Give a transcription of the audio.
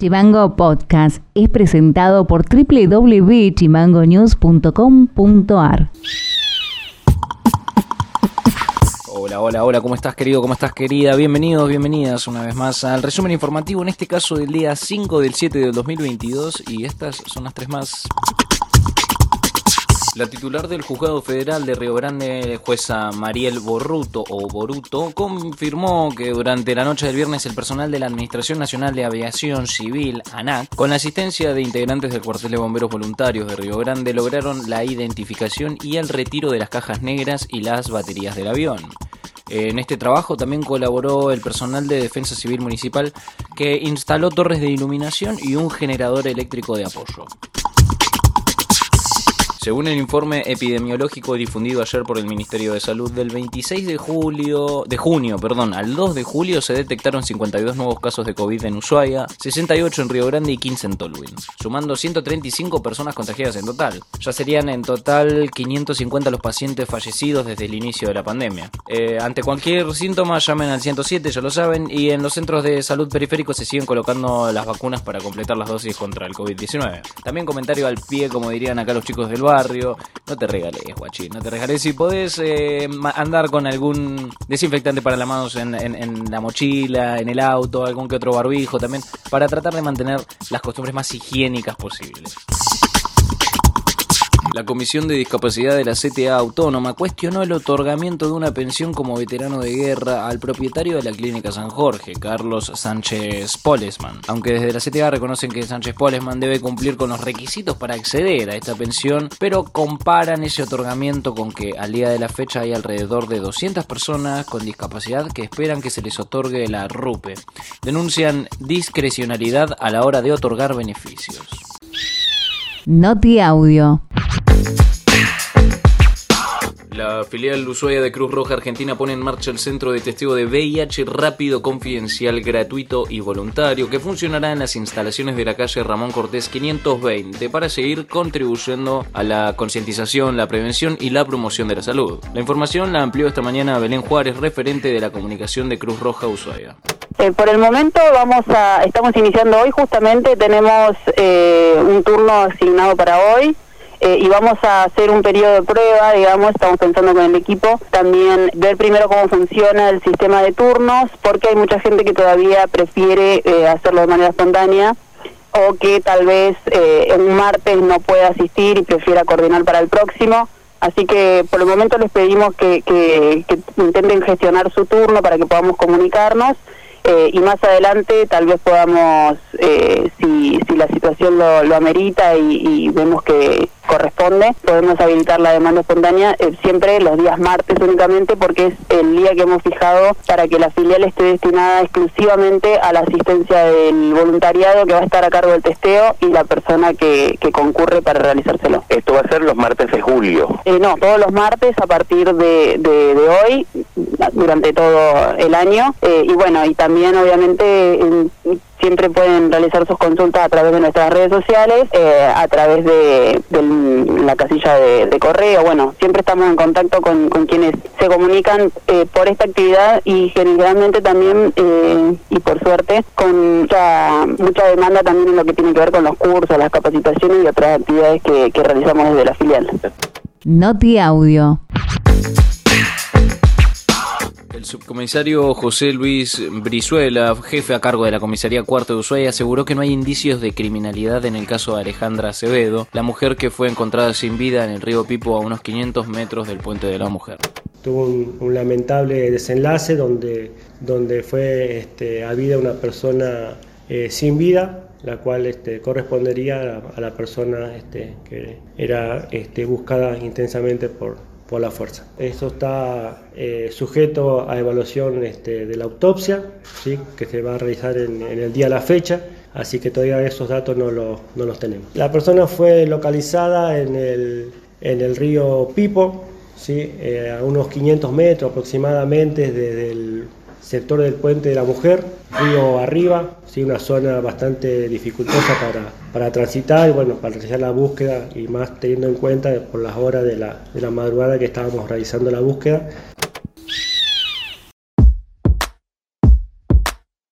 Chimango Podcast es presentado por www.chimangonews.com.ar. Hola, hola, hola, ¿cómo estás querido? ¿Cómo estás querida? Bienvenidos, bienvenidas una vez más al resumen informativo, en este caso del día 5 del 7 del 2022 y estas son las tres más la titular del Juzgado Federal de Río Grande, jueza Mariel Borruto o Boruto, confirmó que durante la noche del viernes el personal de la Administración Nacional de Aviación Civil, ANAC, con la asistencia de integrantes del cuartel de bomberos voluntarios de Río Grande, lograron la identificación y el retiro de las cajas negras y las baterías del avión. En este trabajo también colaboró el personal de Defensa Civil Municipal que instaló torres de iluminación y un generador eléctrico de apoyo. Según el informe epidemiológico difundido ayer por el Ministerio de Salud, del 26 de julio, de junio, perdón, al 2 de julio se detectaron 52 nuevos casos de COVID en Ushuaia, 68 en Río Grande y 15 en Tolwyn, sumando 135 personas contagiadas en total. Ya serían en total 550 los pacientes fallecidos desde el inicio de la pandemia. Eh, ante cualquier síntoma llamen al 107, ya lo saben, y en los centros de salud periféricos se siguen colocando las vacunas para completar las dosis contra el COVID-19. También comentario al pie, como dirían acá los chicos del bar no te regales, guachín, no te regales. Si podés eh, andar con algún desinfectante para las manos en, en la mochila, en el auto, algún que otro barbijo también, para tratar de mantener las costumbres más higiénicas posibles. La Comisión de Discapacidad de la CTA Autónoma cuestionó el otorgamiento de una pensión como veterano de guerra al propietario de la Clínica San Jorge, Carlos Sánchez Polesman. Aunque desde la CTA reconocen que Sánchez Polesman debe cumplir con los requisitos para acceder a esta pensión, pero comparan ese otorgamiento con que al día de la fecha hay alrededor de 200 personas con discapacidad que esperan que se les otorgue la RUPE. Denuncian discrecionalidad a la hora de otorgar beneficios. Noti Audio. La filial Ushuaia de Cruz Roja Argentina pone en marcha el centro de testeo de VIH rápido, confidencial, gratuito y voluntario que funcionará en las instalaciones de la calle Ramón Cortés 520 para seguir contribuyendo a la concientización, la prevención y la promoción de la salud. La información la amplió esta mañana Belén Juárez, referente de la comunicación de Cruz Roja Ushuaia. Eh, por el momento vamos a, estamos iniciando hoy justamente, tenemos eh, un turno asignado para hoy eh, y vamos a hacer un periodo de prueba, digamos, estamos pensando con el equipo, también ver primero cómo funciona el sistema de turnos, porque hay mucha gente que todavía prefiere eh, hacerlo de manera espontánea o que tal vez eh, en un martes no pueda asistir y prefiera coordinar para el próximo. Así que por el momento les pedimos que, que, intenten gestionar su turno para que podamos comunicarnos y más adelante tal vez podamos, si, si la situación lo, lo amerita y vemos que, corresponde, podemos habilitar la demanda espontánea eh, siempre los días martes únicamente porque es el día que hemos fijado para que la filial esté destinada exclusivamente a la asistencia del voluntariado que va a estar a cargo del testeo y la persona que, que concurre para realizárselo. ¿Esto va a ser los martes de julio? Eh, no, todos los martes a partir de, de, de hoy, durante todo el año. Eh, y bueno, y también obviamente siempre pueden realizar sus consultas a través de nuestras redes sociales, eh, a través de, la casilla de, correo. Bueno, siempre estamos en contacto con, quienes se comunican eh, por esta actividad y generalmente también, eh, y por suerte, con mucha, mucha demanda también en lo que tiene que ver con los cursos, las capacitaciones y otras actividades que, que realizamos desde la filial. Noti Audio. Subcomisario José Luis Brizuela, jefe a cargo de la comisaría cuarto de Ushuaia, aseguró que no hay indicios de criminalidad en el caso de Alejandra Acevedo, la mujer que fue encontrada sin vida en el río Pipo a unos 500 metros del puente de la mujer. Tuvo un, lamentable desenlace donde, donde fue este, habida una persona eh, sin vida, la cual este, correspondería a, la persona este, que era este, buscada intensamente por, por la fuerza. Esto está eh, sujeto a evaluación este, de la autopsia, ¿sí? que se va a realizar en, el día de la fecha, así que todavía esos datos no, no los tenemos. La persona fue localizada en el, en el río Pipo, ¿sí? Eh, a unos 500 metros aproximadamente desde el sector del puente de la mujer, río arriba, ¿sí? una zona bastante dificultosa para, para transitar y bueno, para realizar la búsqueda y más teniendo en cuenta por las horas de la, de la madrugada que estábamos realizando la búsqueda.